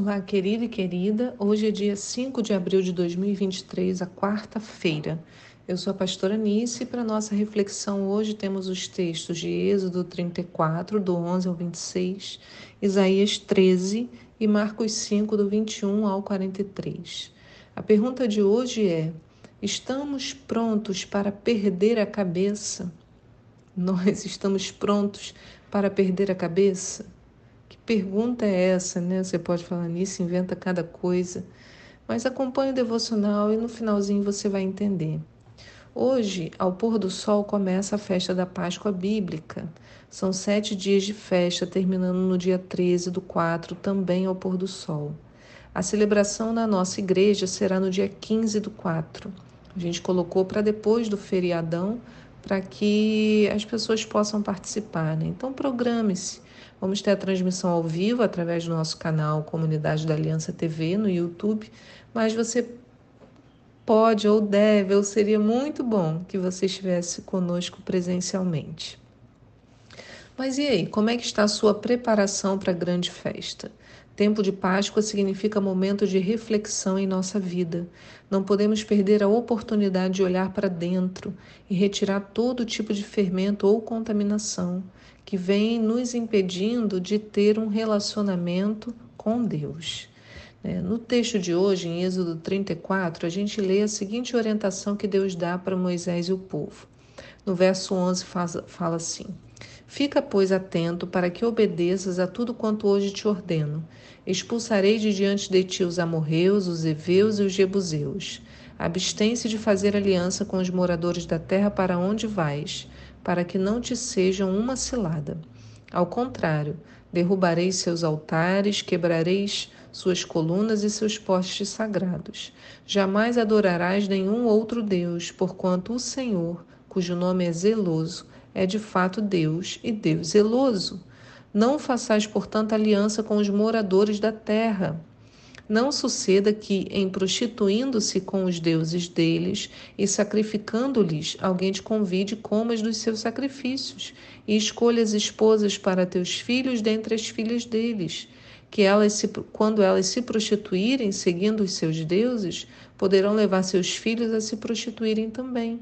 Olá, querida e querida. Hoje é dia 5 de abril de 2023, a quarta-feira. Eu sou a pastora Nice e para nossa reflexão hoje temos os textos de Êxodo 34, do 11 ao 26, Isaías 13 e Marcos 5, do 21 ao 43. A pergunta de hoje é: estamos prontos para perder a cabeça? Nós estamos prontos para perder a cabeça? Pergunta é essa, né? Você pode falar nisso, inventa cada coisa. Mas acompanhe o devocional e no finalzinho você vai entender. Hoje, ao pôr do sol, começa a festa da Páscoa Bíblica. São sete dias de festa, terminando no dia 13 do 4, também ao pôr do sol. A celebração na nossa igreja será no dia 15 do 4. A gente colocou para depois do feriadão, para que as pessoas possam participar. Né? Então, programe-se. Vamos ter a transmissão ao vivo através do nosso canal Comunidade da Aliança TV no YouTube, mas você pode ou deve, ou seria muito bom que você estivesse conosco presencialmente. Mas e aí, como é que está a sua preparação para a grande festa? Tempo de Páscoa significa momento de reflexão em nossa vida. Não podemos perder a oportunidade de olhar para dentro e retirar todo tipo de fermento ou contaminação que vem nos impedindo de ter um relacionamento com Deus. É, no texto de hoje, em Êxodo 34, a gente lê a seguinte orientação que Deus dá para Moisés e o povo. No verso 11 fala assim: Fica, pois, atento para que obedeças a tudo quanto hoje te ordeno. Expulsarei de diante de ti os amorreus, os heveus e os jebuseus. Abstém-se de fazer aliança com os moradores da terra para onde vais para que não te sejam uma cilada. Ao contrário, derrubareis seus altares, quebrareis suas colunas e seus postes sagrados. Jamais adorarás nenhum outro Deus, porquanto o Senhor, cujo nome é zeloso, é de fato Deus e Deus zeloso. Não façais, portanto, aliança com os moradores da terra não suceda que, em prostituindo-se com os deuses deles e sacrificando-lhes, alguém te convide comas dos seus sacrifícios, e escolhas esposas para teus filhos dentre as filhas deles, que elas, se, quando elas se prostituírem seguindo os seus deuses, poderão levar seus filhos a se prostituírem também.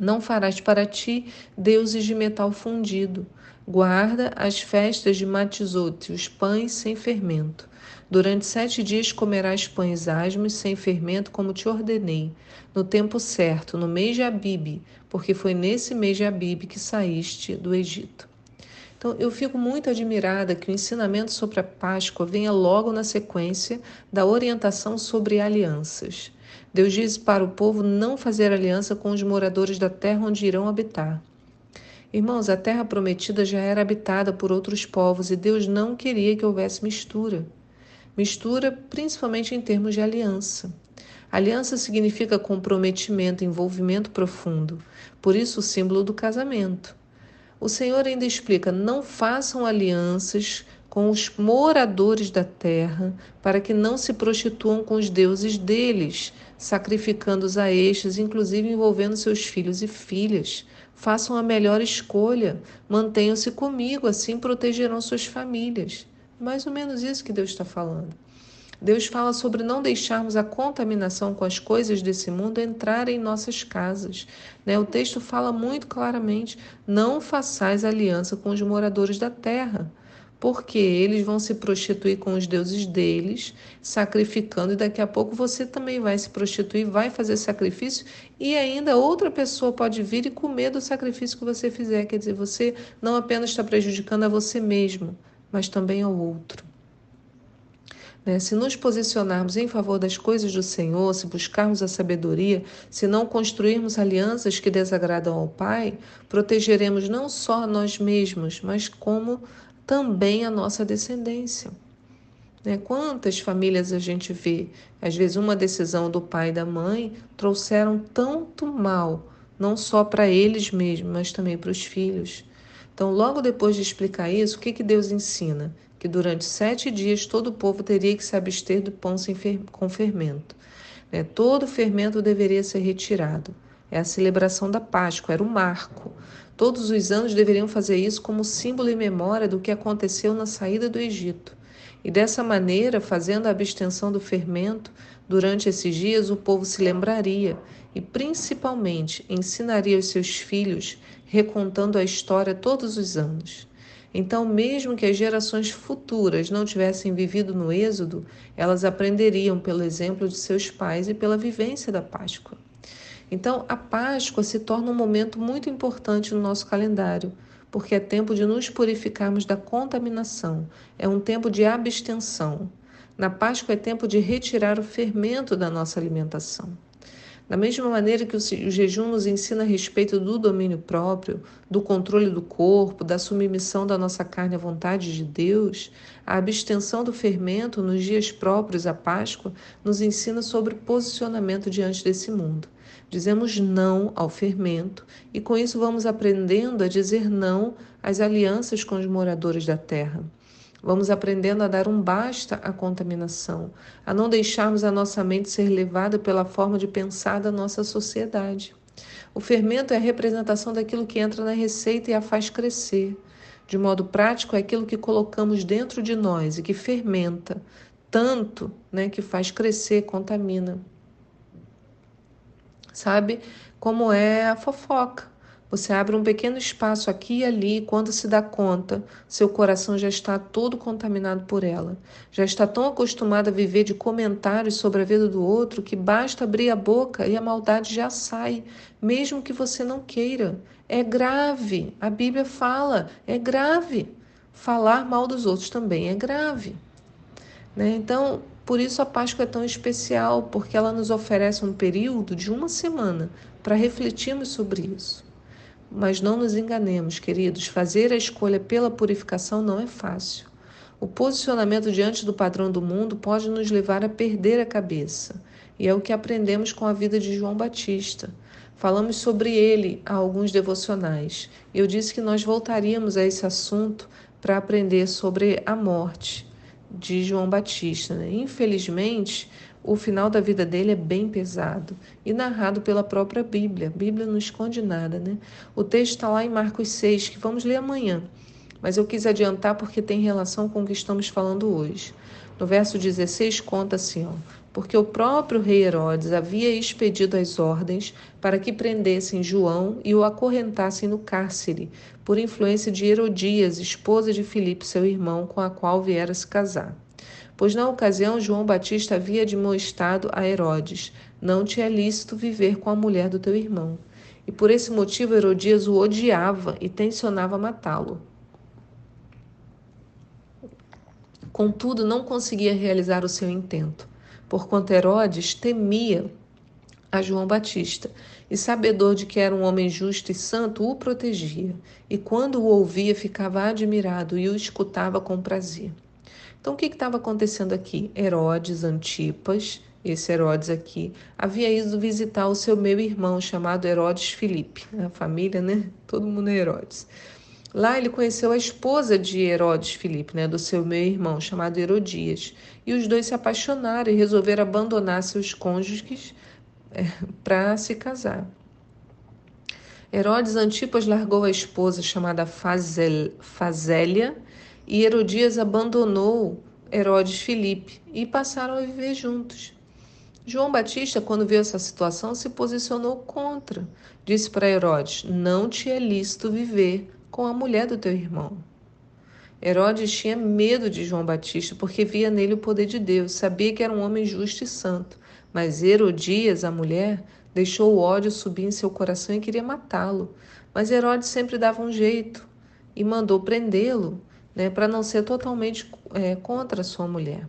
Não farás para ti deuses de metal fundido. Guarda as festas de Matizote, os pães sem fermento. Durante sete dias comerás pães asmos sem fermento, como te ordenei, no tempo certo, no mês de Abibe, porque foi nesse mês de Abibe que saíste do Egito. Então, eu fico muito admirada que o ensinamento sobre a Páscoa venha logo na sequência da orientação sobre alianças. Deus diz para o povo não fazer aliança com os moradores da terra onde irão habitar. Irmãos, a terra prometida já era habitada por outros povos e Deus não queria que houvesse mistura. Mistura principalmente em termos de aliança. Aliança significa comprometimento, envolvimento profundo. Por isso, o símbolo do casamento. O Senhor ainda explica: não façam alianças com os moradores da terra, para que não se prostituam com os deuses deles, sacrificando-os a estes, inclusive envolvendo seus filhos e filhas. Façam a melhor escolha, mantenham-se comigo, assim protegerão suas famílias. Mais ou menos isso que Deus está falando. Deus fala sobre não deixarmos a contaminação com as coisas desse mundo entrar em nossas casas. Né? O texto fala muito claramente: não façais aliança com os moradores da terra, porque eles vão se prostituir com os deuses deles, sacrificando, e daqui a pouco você também vai se prostituir, vai fazer sacrifício, e ainda outra pessoa pode vir e comer do sacrifício que você fizer. Quer dizer, você não apenas está prejudicando a você mesmo, mas também ao outro. Né? Se nos posicionarmos em favor das coisas do Senhor, se buscarmos a sabedoria, se não construirmos alianças que desagradam ao Pai, protegeremos não só nós mesmos, mas como também a nossa descendência. Né? Quantas famílias a gente vê? Às vezes, uma decisão do pai e da mãe trouxeram tanto mal, não só para eles mesmos, mas também para os filhos. Então, logo depois de explicar isso, o que, que Deus ensina? Que durante sete dias todo o povo teria que se abster do pão sem com fermento. Né? Todo fermento deveria ser retirado. É a celebração da Páscoa, era o marco. Todos os anos deveriam fazer isso como símbolo e memória do que aconteceu na saída do Egito. E dessa maneira, fazendo a abstenção do fermento, durante esses dias o povo se lembraria e, principalmente, ensinaria aos seus filhos, recontando a história todos os anos. Então, mesmo que as gerações futuras não tivessem vivido no Êxodo, elas aprenderiam pelo exemplo de seus pais e pela vivência da Páscoa. Então, a Páscoa se torna um momento muito importante no nosso calendário, porque é tempo de nos purificarmos da contaminação, é um tempo de abstenção. Na Páscoa é tempo de retirar o fermento da nossa alimentação. Da mesma maneira que o jejum nos ensina a respeito do domínio próprio, do controle do corpo, da submissão da nossa carne à vontade de Deus, a abstenção do fermento nos dias próprios à Páscoa nos ensina sobre posicionamento diante desse mundo. Dizemos não ao fermento e com isso vamos aprendendo a dizer não às alianças com os moradores da terra. Vamos aprendendo a dar um basta à contaminação, a não deixarmos a nossa mente ser levada pela forma de pensar da nossa sociedade. O fermento é a representação daquilo que entra na receita e a faz crescer. De modo prático, é aquilo que colocamos dentro de nós e que fermenta, tanto né, que faz crescer, contamina. Sabe como é a fofoca? Você abre um pequeno espaço aqui e ali e quando se dá conta, seu coração já está todo contaminado por ela. Já está tão acostumado a viver de comentários sobre a vida do outro que basta abrir a boca e a maldade já sai, mesmo que você não queira. É grave. A Bíblia fala, é grave. Falar mal dos outros também é grave. Né? Então, por isso a Páscoa é tão especial, porque ela nos oferece um período de uma semana para refletirmos sobre isso. Mas não nos enganemos, queridos, fazer a escolha pela purificação não é fácil. O posicionamento diante do padrão do mundo pode nos levar a perder a cabeça, e é o que aprendemos com a vida de João Batista. Falamos sobre ele a alguns devocionais. Eu disse que nós voltaríamos a esse assunto para aprender sobre a morte de João Batista. Né? Infelizmente, o final da vida dele é bem pesado e narrado pela própria Bíblia. A Bíblia não esconde nada, né? O texto está lá em Marcos 6, que vamos ler amanhã, mas eu quis adiantar porque tem relação com o que estamos falando hoje. No verso 16 conta assim, ó, porque o próprio rei Herodes havia expedido as ordens para que prendessem João e o acorrentassem no cárcere, por influência de Herodias, esposa de Filipe, seu irmão, com a qual viera se casar pois na ocasião João Batista havia demonstrado a Herodes: Não te é lícito viver com a mulher do teu irmão. E por esse motivo Herodias o odiava e tensionava matá-lo. Contudo, não conseguia realizar o seu intento, porquanto Herodes temia a João Batista, e sabedor de que era um homem justo e santo, o protegia, e quando o ouvia ficava admirado e o escutava com prazer. Então, o que estava acontecendo aqui? Herodes Antipas, esse Herodes aqui, havia ido visitar o seu meu irmão chamado Herodes Filipe, a família, né? Todo mundo é Herodes. Lá ele conheceu a esposa de Herodes Filipe, né, do seu meu irmão, chamado Herodias. E os dois se apaixonaram e resolveram abandonar seus cônjuges é, para se casar. Herodes Antipas largou a esposa chamada Fazel, Fazélia e Herodias abandonou Herodes Filipe e passaram a viver juntos. João Batista, quando viu essa situação, se posicionou contra. Disse para Herodes: Não te é lícito viver com a mulher do teu irmão. Herodes tinha medo de João Batista porque via nele o poder de Deus, sabia que era um homem justo e santo. Mas Herodias, a mulher, deixou o ódio subir em seu coração e queria matá-lo. Mas Herodes sempre dava um jeito e mandou prendê-lo né, para não ser totalmente é, contra a sua mulher.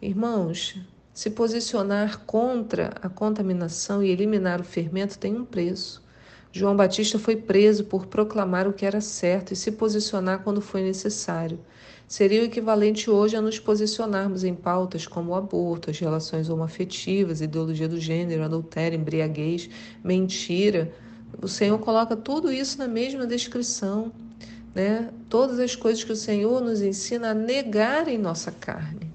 Irmãos, se posicionar contra a contaminação e eliminar o fermento tem um preço. João Batista foi preso por proclamar o que era certo e se posicionar quando foi necessário. Seria o equivalente hoje a nos posicionarmos em pautas como o aborto, as relações homoafetivas, ideologia do gênero, adultério, embriaguez, mentira. O Senhor coloca tudo isso na mesma descrição né, todas as coisas que o Senhor nos ensina a negar em nossa carne,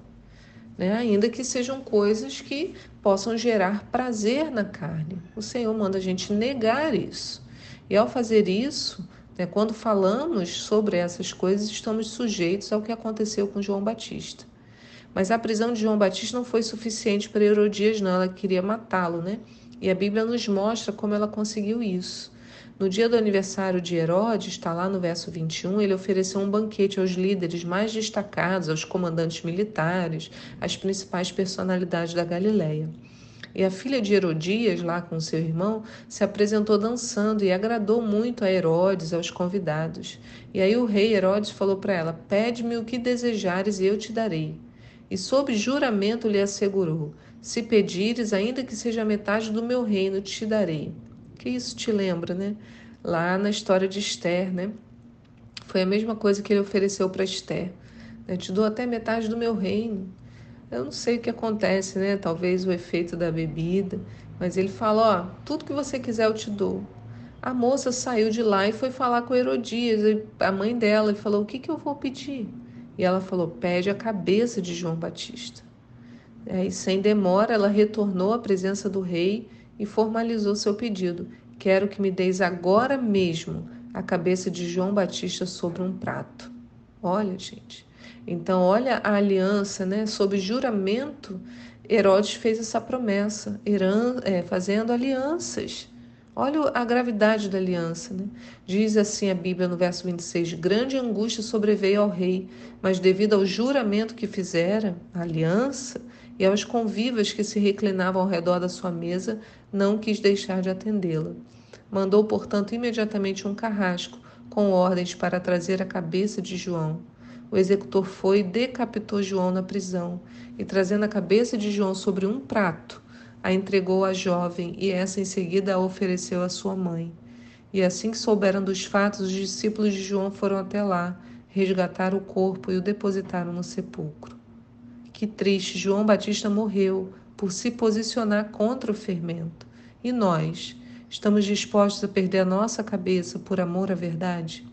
né, ainda que sejam coisas que possam gerar prazer na carne. O Senhor manda a gente negar isso. E ao fazer isso, Né? Quando falamos sobre essas coisas, estamos sujeitos ao que aconteceu com João Batista. Mas a prisão de João Batista não foi suficiente para Herodias, não. Ela queria matá-lo, né? E a Bíblia nos mostra como ela conseguiu isso. No dia do aniversário de Herodes, está lá no verso 21, ele ofereceu um banquete aos líderes mais destacados, aos comandantes militares, às principais personalidades da Galileia. E a filha de Herodias, lá com seu irmão, se apresentou dançando e agradou muito a Herodes, aos convidados. E aí o rei Herodes falou para ela: Pede-me o que desejares e eu te darei. E sob juramento lhe assegurou: Se pedires, ainda que seja metade do meu reino, te darei. Que isso te lembra, né? Lá na história de Esther, né? Foi a mesma coisa que ele ofereceu para Esther. Eu te dou até metade do meu reino. Eu não sei o que acontece, né? Talvez o efeito da bebida, mas ele fala: Ó, tudo que você quiser eu te dou. A moça saiu de lá e foi falar com Herodias, a mãe dela, e falou: O que, que eu vou pedir? E ela falou: Pede a cabeça de João Batista. E sem demora, ela retornou à presença do rei e formalizou seu pedido: Quero que me deis agora mesmo a cabeça de João Batista sobre um prato. Olha, gente. Então, olha a aliança, né? Sob juramento, Herodes fez essa promessa, é, fazendo alianças. Olha a gravidade da aliança, né? Diz assim a Bíblia no verso 26: Grande angústia sobreveio ao rei, mas devido ao juramento que fizera, a aliança, e aos convivas que se reclinavam ao redor da sua mesa, não quis deixar de atendê-la. Mandou, portanto, imediatamente um carrasco com ordens para trazer a cabeça de João. O executor foi e decapitou João na prisão, e trazendo a cabeça de João sobre um prato, a entregou à jovem, e essa em seguida a ofereceu à sua mãe. E assim que souberam dos fatos, os discípulos de João foram até lá, resgataram o corpo e o depositaram no sepulcro. Que triste, João Batista morreu por se posicionar contra o fermento. E nós, estamos dispostos a perder a nossa cabeça por amor à verdade?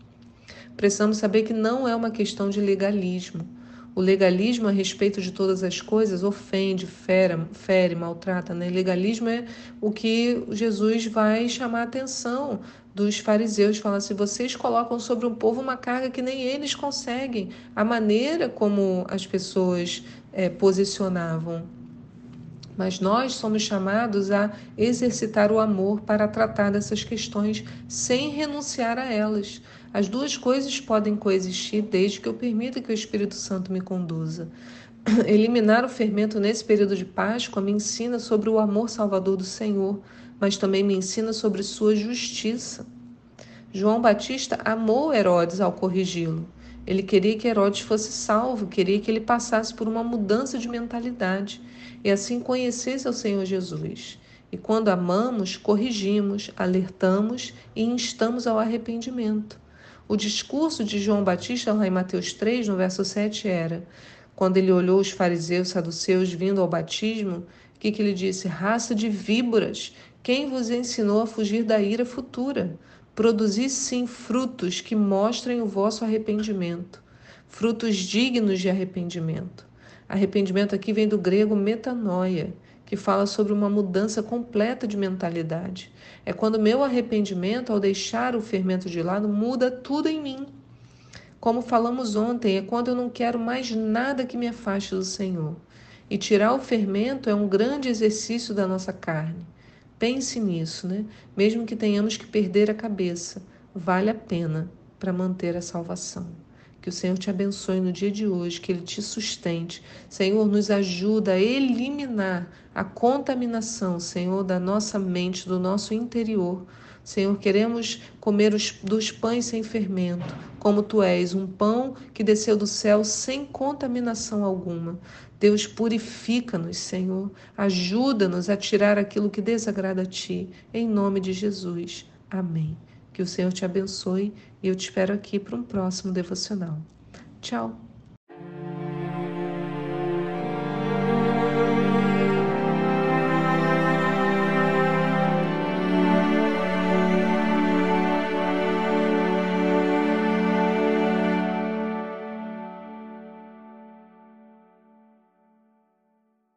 Precisamos saber que não é uma questão de legalismo. O legalismo a respeito de todas as coisas ofende, fere, fere maltrata. Né? Legalismo é o que Jesus vai chamar a atenção dos fariseus, falando assim: vocês colocam sobre o povo uma carga que nem eles conseguem. A maneira como as pessoas é, posicionavam mas nós somos chamados a exercitar o amor para tratar dessas questões sem renunciar a elas. As duas coisas podem coexistir desde que eu permita que o Espírito Santo me conduza. Eliminar o fermento nesse período de Páscoa me ensina sobre o amor salvador do Senhor, mas também me ensina sobre sua justiça. João Batista amou Herodes ao corrigi-lo. Ele queria que Herodes fosse salvo, queria que ele passasse por uma mudança de mentalidade e assim conhecesse ao Senhor Jesus. E quando amamos, corrigimos, alertamos e instamos ao arrependimento. O discurso de João Batista lá em Mateus 3, no verso 7, era: quando ele olhou os fariseus saduceus vindo ao batismo, o que, que ele disse? Raça de víboras, quem vos ensinou a fugir da ira futura? Produzi sim frutos que mostrem o vosso arrependimento, frutos dignos de arrependimento. Arrependimento aqui vem do grego metanoia, que fala sobre uma mudança completa de mentalidade. É quando meu arrependimento, ao deixar o fermento de lado, muda tudo em mim. Como falamos ontem, é quando eu não quero mais nada que me afaste do Senhor. E tirar o fermento é um grande exercício da nossa carne. Pense nisso, né? Mesmo que tenhamos que perder a cabeça, vale a pena para manter a salvação. Que o Senhor te abençoe no dia de hoje, que Ele te sustente. Senhor, nos ajuda a eliminar a contaminação, Senhor, da nossa mente, do nosso interior. Senhor, queremos comer os, dos pães sem fermento, como tu és, um pão que desceu do céu sem contaminação alguma. Deus, purifica-nos, Senhor. Ajuda-nos a tirar aquilo que desagrada a ti. Em nome de Jesus. Amém. Que o Senhor te abençoe e eu te espero aqui para um próximo devocional. Tchau!